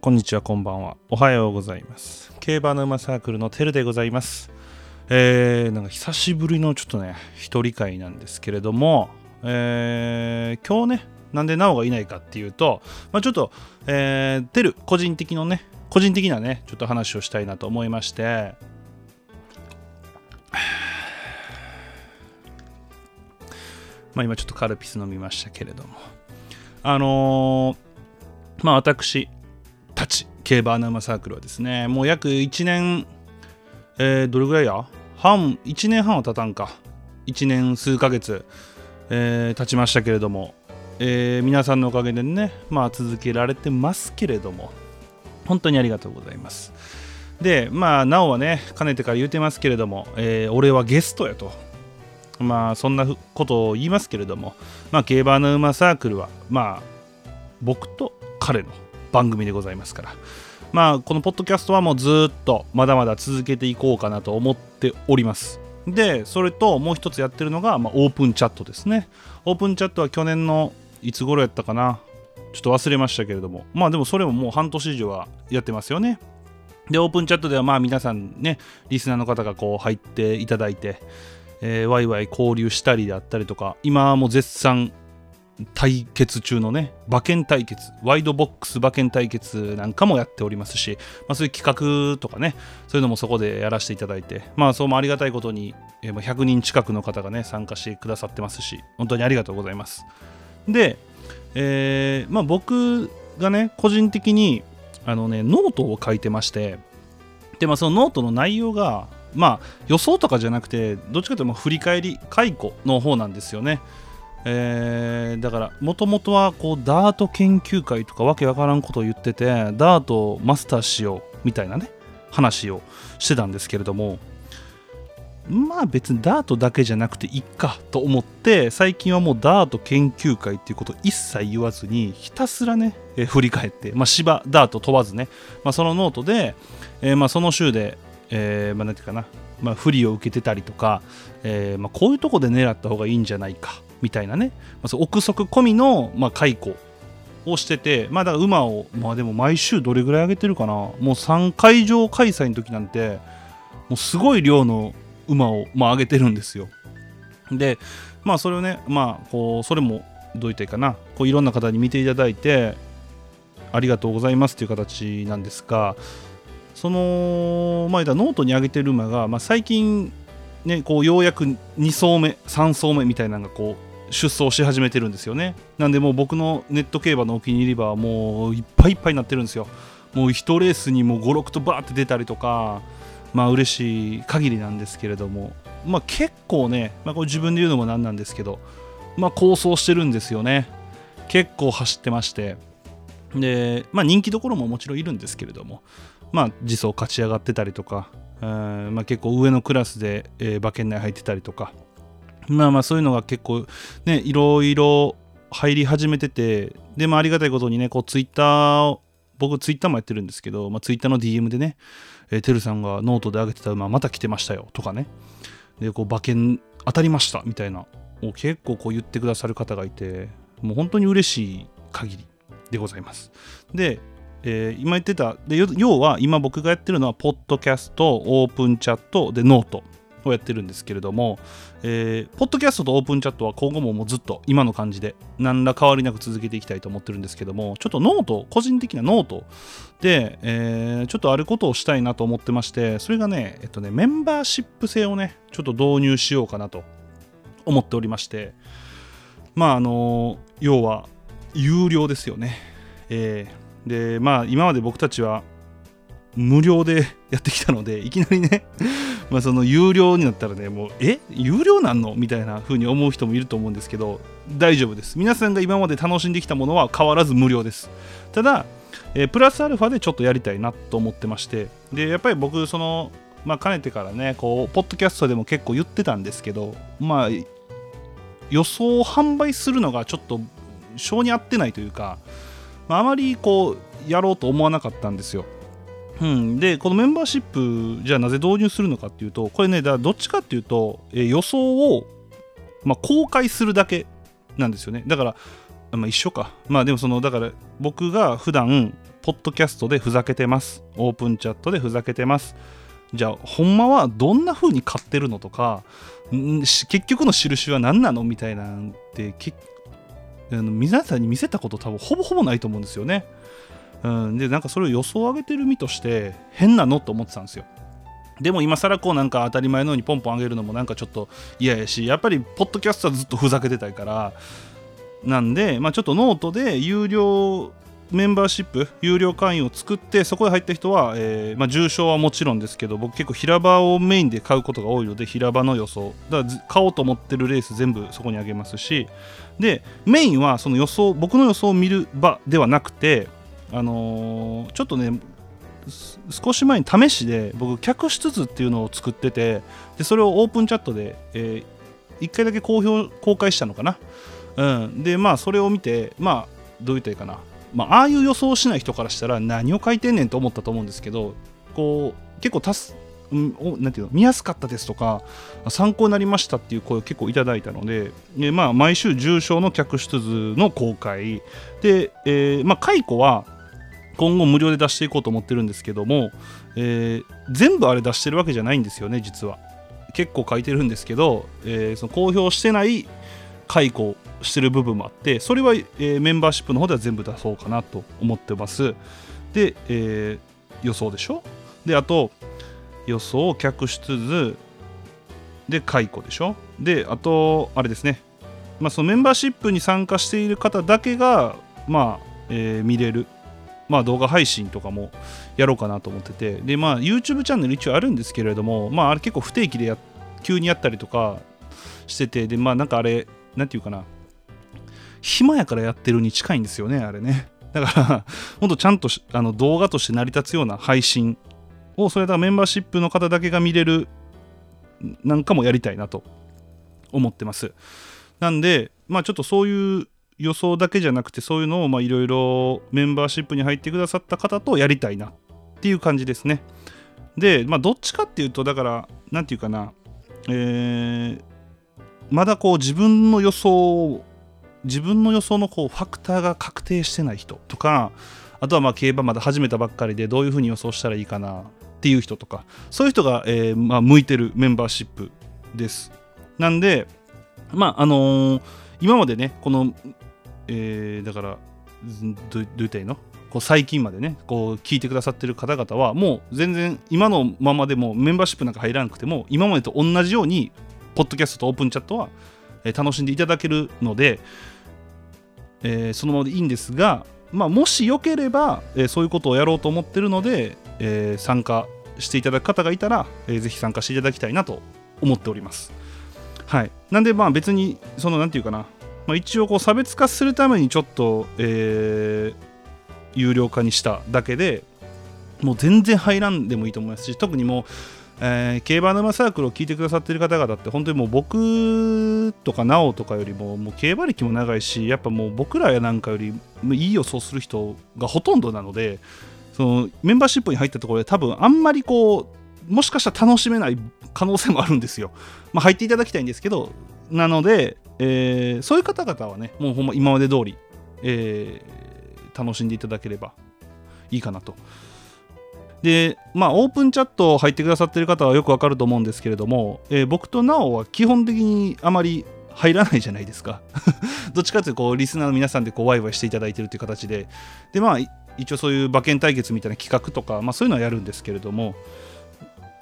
こんにちはこんばんは。おはようございます。競馬の馬サークルのてるでございます。えー、なんか久しぶりのちょっとね一人会なんですけれどもえー、今日ねなんでなおがいないかっていうと、まあ、ちょっと、えー、てる個人的のね個人的なねちょっと話をしたいなと思いまして。まあ今ちょっとカルピス飲みましたけれども。あのーまあ私たち競馬アナウマサークルはですねもう約1年えーどれぐらいや？半1年半は経たんか。1年数ヶ月、えー経ちましたけれども、えー皆さんのおかげでねまあ続けられてますけれども本当にありがとうございます。でまあなおはねかねてから言うてますけれども、えー俺はゲストやと。まあそんなことを言いますけれどもまあ競馬の馬サークルはまあ僕と彼の番組でございますから。まあこのポッドキャストはもうずっとまだまだ続けていこうかなと思っております。でそれともう一つやってるのが、まあ、オープンチャットですね。オープンチャットは去年のいつ頃やったかな。ちょっと忘れましたけれども。まあでもそれももう半年以上はやってますよね。でオープンチャットではまあ皆さんねリスナーの方がこう入っていただいて、えーワイワイ交流したりであったりとか今も絶賛対決中のね馬券対決ワイドボックス馬券対決なんかもやっておりますし、まあ、そういう企画とかねそういうのもそこでやらせていただいてまあそうもありがたいことに、えー100人近くの方がね参加してくださってますし本当にありがとうございます。で、えーまあ、僕がね個人的にあのねノートを書いてましてでまあそのノートの内容がまあ予想とかじゃなくてどっちかというと振り返り回顧の方なんですよね。えーだからもともとはこうダート研究会とかわけわからんことを言っててダートをマスターしようみたいなね話をしてたんですけれどもまあ別にダートだけじゃなくていいかと思って最近はもうダート研究会っていうことを一切言わずにひたすらね、えー振り返って、まあ、芝ダート問わずね、まあ、そのノートで、えーまあ、その週で、えーまあ、なんていうかな、まあ、不利を受けてたりとか、えーまあ、こういうとこで狙った方がいいんじゃないかみたいなね、まあ、そ憶測込みの、まあ、解雇をしてて、まあ、だから馬を、まあ、でも毎週どれぐらい上げてるかな。もう3会場開催の時なんてもうすごい量の馬を、まあ、上げてるんですよ。でまあそれをねまあこうそれもどう言ったらいいかな。こういろんな方に見ていただいてありがとうございますという形なんですがそのまあノートに上げてる馬が、まあ、最近ねこうようやく2走目3走目みたいなのがこう出走し始めてるんですよね。なんでもう僕のネット競馬のお気に入り馬はもういっぱいいっぱいになってるんですよ。もう1レースにも56とバーって出たりとかまあ嬉しい限りなんですけれども。まあ結構ね、まあ、これ自分で言うのもなんなんですけどまあ構想してるんですよね。結構走ってまして。でまあ人気どころももちろんいるんですけれども。まあ自走勝ち上がってたりとか、えーまあ、結構上のクラスで、えー馬券内入ってたりとか。まあまあそういうのが結構ねいろいろ入り始めててでもありがたいことにねこうツイッターを僕ツイッターもやってるんですけど、まあ、ツイッターの DM でね、えー、てるさんがノートで上げてた馬また来てましたよとかね。でこう馬券当たりましたみたいなを結構こう言ってくださる方がいてもう本当に嬉しい限りでございます。で、えー今言ってたで要は今僕がやってるのはポッドキャストオープンチャットで note。をやってるんですけれども、えーポッドキャストとオープンチャットは今後ももうずっと今の感じで何ら変わりなく続けていきたいと思ってるんですけどもちょっとノート個人的なノートで、えーちょっとあることをしたいなと思ってましてそれがね,、えっと、ねメンバーシップ制をねちょっと導入しようかなと思っておりましてまああの要は有料ですよね、えーでまあ今まで僕たちは無料でやってきたのでいきなりねまあその有料になったらねもうえ有料なんの？みたいな風に思う人もいると思うんですけど大丈夫です。皆さんが今まで楽しんできたものは変わらず無料です。ただえープラスアルファでちょっとやりたいなと思ってましてでやっぱり僕そのまあかねてからねこうポッドキャストでも結構言ってたんですけどまあ予想を販売するのがちょっと性に合ってないというか、まああまりこうやろうと思わなかったんですよ。うん、でこのメンバーシップじゃあなぜ導入するのかっていうとこれねだどっちかっていうと、えー予想を、まあ、公開するだけなんですよね。だから、まあ、一緒かまあでもそのだから僕が普段ポッドキャストでふざけてますオープンチャットでふざけてます。じゃあほんまはどんな風に買ってるのとか結局の印は何なのみたいなんて皆さんに見せたこと多分ほぼほぼないと思うんですよね。うん、でなんかそれを予想を上げてる身として変なのと思ってたんですよ。でも今更こうなんか当たり前のようにポンポン上げるのもなんかちょっと嫌やしやっぱりポッドキャストはずっとふざけてたいから。なんで、まあ、ちょっとノートで有料メンバーシップ有料会員を作ってそこで入った人は、えーまあ、重賞はもちろんですけど僕結構平場をメインで買うことが多いので平場の予想。だから買おうと思ってるレース全部そこにあげますし。でメインはその予想僕の予想を見る場ではなくてあのーちょっとね少し前に試しで僕脚質図っていうのを作っててでそれをオープンチャットで、え1回だけ公表公開したのかな、うん、でまあそれを見てまあどう言ったらいいかな、まあああいう予想しない人からしたら何を書いてんねんと思ったと思うんですけどこう結構たすなんていうの見やすかったですとか参考になりましたっていう声を結構いただいたのでで、まあ、毎週重症の客室図の公開。で、えーまあ、解雇は今後無料で出していこうと思ってるんですけども、えー全部あれ出してるわけじゃないんですよね実は。結構書いてるんですけど、えーその公表してない解雇してる部分もあってそれは、えーメンバーシップの方では全部出そうかなと思ってます。で、えー予想でしょ？であと予想を客室図で解雇でしょ？であとあれですね。まあそのメンバーシップに参加している方だけがまあ、えー見れる。まあ動画配信とかもやろうかなと思ってて。でまあ YouTube チャンネル一応あるんですけれどもまああれ結構不定期でや急にやったりとかしてて。でまあなんかあれなんていうかな。暇やからやってるに近いんですよねあれね。だからほんとちゃんとあの動画として成り立つような配信をそれだメンバーシップの方だけが見れるなんかもやりたいなと思ってます。なんでまあちょっとそういう予想だけじゃなくてそういうのをいろいろメンバーシップに入ってくださった方とやりたいなっていう感じですね。でまあどっちかっていうとだからなんていうかなえーまだこう自分の予想を自分の予想のこうファクターが確定してない人とかあとはまあ競馬まだ始めたばっかりでどういうふうに予想したらいいかなっていう人とかそういう人が、えーまあ、向いてるメンバーシップです。なんでまああのー今までねこの、えーだからどうどう言ったらいいの？こう最近までねこう聞いてくださってる方々はもう全然今のままでもメンバーシップなんか入らなくても今までと同じようにポッドキャストとオープンチャットは、楽しんでいただけるので、えーそのままでいいんですが、まあ、もしよければ、えーそういうことをやろうと思ってるので、えー参加していただく方がいたら、えーぜひ参加していただきたいなと思っております。はい、なんでまあ別にそのなんていうかな、まあ、一応こう差別化するためにちょっと、えー有料化にしただけでもう全然入らんでもいいと思いますし特にもう、えー競馬沼サークルを聞いてくださってる方々って本当にもう僕とかなおとかよりももう競馬歴も長いしやっぱもう僕らやなんかよりいい予想する人がほとんどなのでそのメンバーシップに入ったところで多分あんまりこうもしかしたら楽しめない可能性もあるんですよ。まあ、入っていただきたいんですけどなので、えーそういう方々はねもうほんま今まで通り、えー楽しんでいただければいいかなと。でまあオープンチャット入ってくださってる方はよくわかると思うんですけれども、えー僕となおは基本的にあまり入らないじゃないですか どっちかというとこうリスナーの皆さんでこうワイワイしていただいてるという形ででまあ一応そういう馬券対決みたいな企画とか、まあ、そういうのはやるんですけれども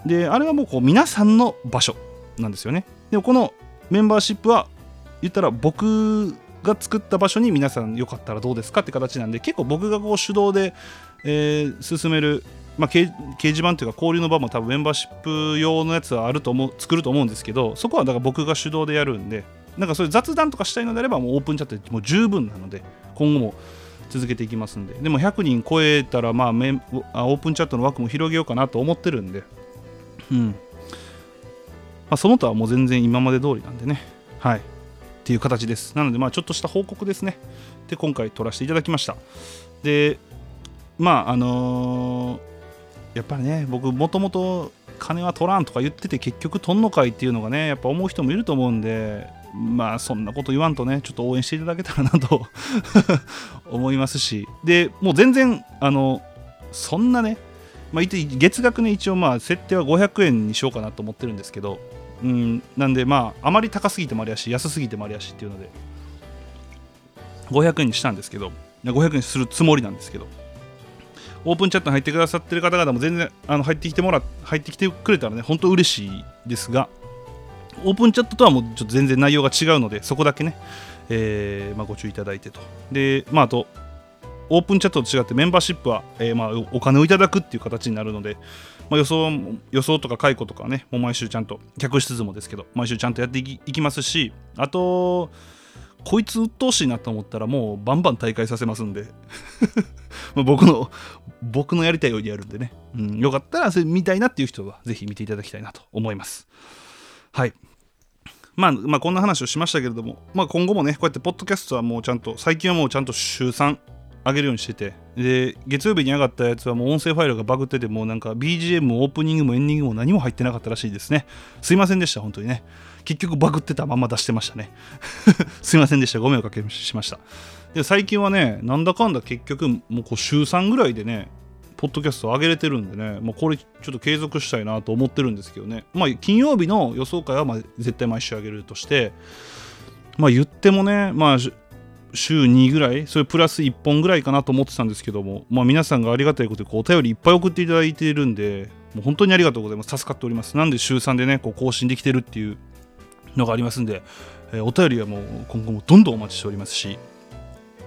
であれはもうこう皆さんの場所なんですよねでもこのメンバーシップは言ったら僕が作った場所に皆さんよかったらどうですかって形なんで結構僕がこう主導で、えー進める、まあ、掲示板というか交流の場も多分メンバーシップ用のやつはあると思う作ると思うんですけどそこはだから僕が主導でやるんでなんかそういう雑談とかしたいのであればもうオープンチャットでもう十分なので今後も続けていきますんで。でも100人超えたらまあメンオープンチャットの枠も広げようかなと思ってるんで。うん。まあ、その他はもう全然今まで通りなんでね。はい。っていう形です。なのでまあちょっとした報告ですね。で今回撮らせていただきました。でまああのーやっぱりね僕もともと金は取らんとか言ってて結局取んのかいっていうのがねやっぱ思う人もいると思うんでまあそんなこと言わんとねちょっと応援していただけたらなと 思いますし。でもう全然あのそんなね、まあ、月額ね一応まあ設定は500円にしようかなと思ってるんですけどうんなんでまああまり高すぎてもありやし安すぎてもありやしっていうので500円にしたんですけど500円にするつもりなんですけどオープンチャットに入ってくださってる方々も全然あの入ってきてもら入ってきてくれたらね本当嬉しいですがオープンチャットとはもうちょっと全然内容が違うのでそこだけね、えーまあ、ご注意いただいてと。でまああとオープンチャットと違ってメンバーシップは、えーまあ、お金をいただくっていう形になるので、まあ、予想予想とか解雇とかねもう毎週ちゃんと客室図もですけど毎週ちゃんとやっていきますしあとこいつ鬱陶しいなと思ったらもうバンバン大会させますんで。僕の僕のやりたいようにやるんでね、うん、よかったらそれ見たいなっていう人はぜひ見ていただきたいなと思います。はい。まあ、まあこんな話をしましたけれども、まあ、今後もねこうやってポッドキャストはもうちゃんと最近はもうちゃんと週3上げるようにしてて。で月曜日に上がったやつはもう音声ファイルがバグっててもうなんか BGM もオープニングもエンディングも何も入ってなかったらしいですね。すいませんでした本当にね。結局バグってたまま出してましたね。すいませんでした。ご迷惑かけしました。で最近はねなんだかんだ結局もうこう週3ぐらいでねポッドキャスト上げれてるんでね、まあ、これちょっと継続したいなと思ってるんですけどね、まあ、金曜日の予想会はま絶対毎週上げるとして、まあ、言ってもね、まあ、週2ぐらい、それプラス1本ぐらいかなと思ってたんですけども、まあ、皆さんがありがたいことでお便りいっぱい送っていただいているんで、もう本当にありがとうございます。助かっております。なんで週3でね、こう更新できてるっていうのがありますんで、えー、お便りはもう今後もどんどんお待ちしておりますし、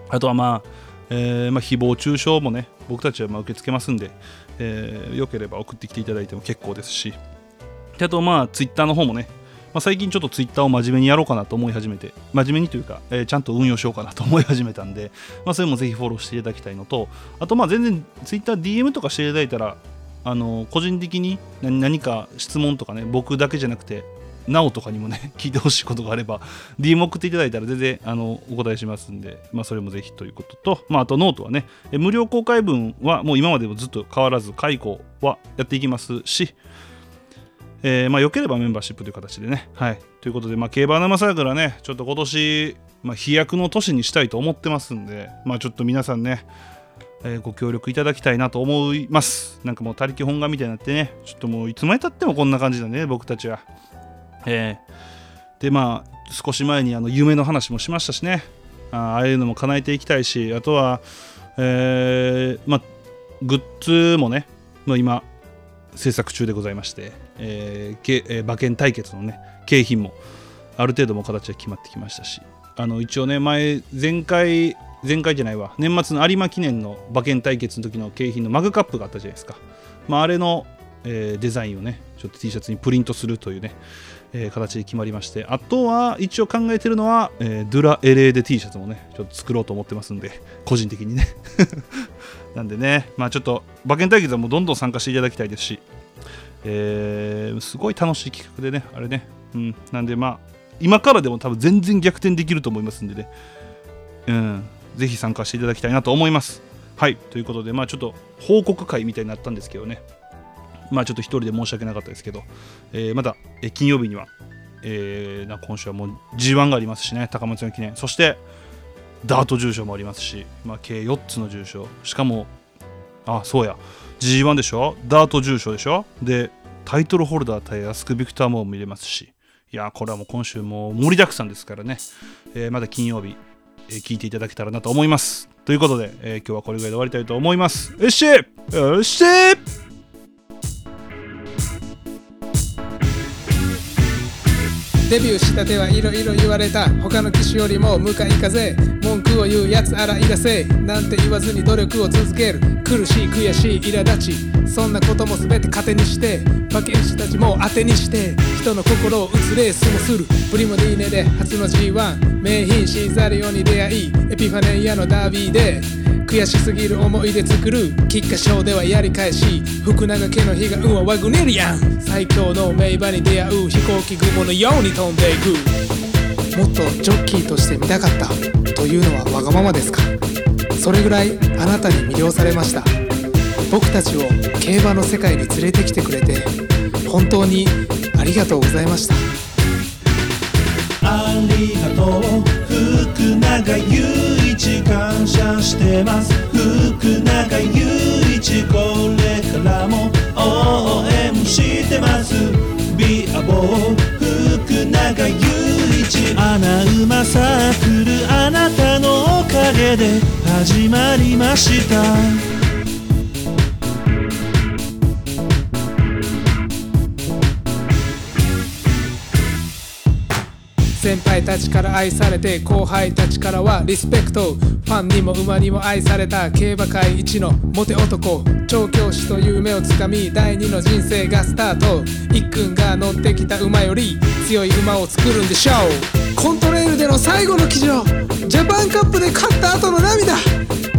あとはまあ、えー、まあ、誹謗中傷もね、僕たちはま受け付けますんで、えー、よければ送ってきていただいても結構ですし、であとまあ、ツイッターの方もね、まあ、最近ちょっとツイッターを真面目にやろうかなと思い始めて、真面目にというか、えー、ちゃんと運用しようかなと思い始めたんで、まあ、それもぜひフォローしていただきたいのと、あと全然ツイッター DM とかしていただいたら、あの個人的に何か質問とかね、僕だけじゃなくて、なおとかにもね、聞いてほしいことがあれば、DM 送っていただいたら全然あのお答えしますんで、まあ、それもぜひということと、まあ、あとノートはね、無料公開分はもう今までもずっと変わらず、公開はやっていきますし、えー、まあ、よければメンバーシップという形でね。はい。ということで、まあ、競馬生サークルはね、ちょっと今年、まあ、飛躍の年にしたいと思ってますんで、まあ、ちょっと皆さんね、えー、ご協力いただきたいなと思います。なんかもう、他力本願みたいになってね、ちょっともういつまでたってもこんな感じだね、僕たちは。えー、で、まあ、少し前にあの夢の話もしましたしね、ああいうのも叶えていきたいし、あとは、えー、まあ、グッズもね、もう今、制作中でございまして、えーえー、馬券対決のね景品もある程度も形が決まってきましたしあの一応ね前前回前回じゃないわ年末の有馬記念の馬券対決の時の景品のマグカップがあったじゃないですか、まあ、あれの、えー、デザインをねちょっと T シャツにプリントするというね、えー、形で決まりましてあとは一応考えてるのは、えー、ドゥラエレーデ T シャツもねちょっと作ろうと思ってますんで個人的にね。なんでねまあちょっと馬券対決はもうどんどん参加していただきたいですしえー、すごい楽しい企画でね、あれね。うん、なんでまあ、今からでも多分全然逆転できると思いますんでね、うん、ぜひ参加していただきたいなと思います。はい、ということで、まあちょっと報告会みたいになったんですけどね、まあちょっと一人で申し訳なかったですけど、えー、また、え、金曜日には、えー、今週はもう G1 がありますしね、高松の記念、そしてダート重賞もありますし、まあ、計4つの重賞、しかも、あ、そうや、G1 でしょ？ダート重賞でしょ？でタイトルホルダー対アスク・ビクターも見れますし。いやこれはもう今週も盛りだくさんですからね、えー、まだ金曜日、えー、聞いていただけたらなと思います。ということで、えー、今日はこれぐらいで終わりたいと思います。よっしゃ！よっしゃ！デビューしたてはいろいろ言われた他の騎士よりも向かい風。文句を言うやつあらいらせ。なんて言わずに努力を続ける。苦しい悔しい苛立ち。そんなことも全て糧にして。馬券師たちも当てにして。人の心を打つレースもする。プリモディーネで初の G1 名品シーザリオに出会い。エピファネイアのダービーで。悔しすぎる思い出作る菊花賞ではやり返し福永家の悲願はワグネリアン最強の名馬に出会う飛行機雲のように飛んでいく。もっとジョッキーとして見たかったというのはわがままですか？それぐらいあなたに魅了されました。僕たちを競馬の世界に連れてきてくれて本当にありがとうございました。ありがとう。福永祐一感謝してます。福永祐一これからも応援してます。ビアボー福永祐一穴馬サークルあなたのおかげで始まりました。先輩たちから愛されて後輩たちからはリスペクト。ファンにも馬にも愛された競馬界一のモテ男調教師という夢をつかみ第二の人生がスタート。一君が乗ってきた馬より強い馬を作るんでしょう。コントレールでの最後の騎乗ジャパンカップで勝った後の涙。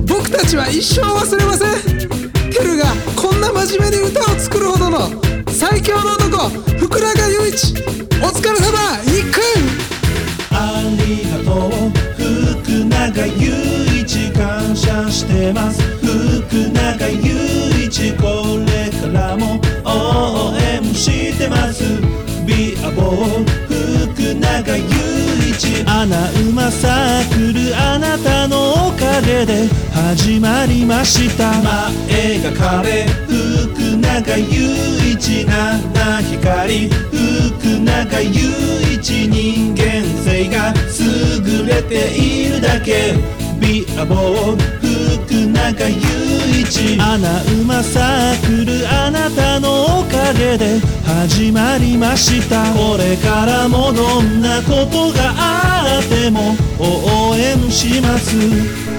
僕たちは一生忘れません。テルがこんな真面目に歌を作るほどの最強の男福永祐一。お疲れ様一君。あ感謝してます。福永祐一これからも応援してます。ビアボー福永祐一穴馬サークルあなたのおかげで始まりました。前が彼福永祐一七光福永祐一人間性が優れているだけ。アボー福永雄一。穴馬サークルあなたのおかげで始まりました。これからもどんなことがあっても応援します。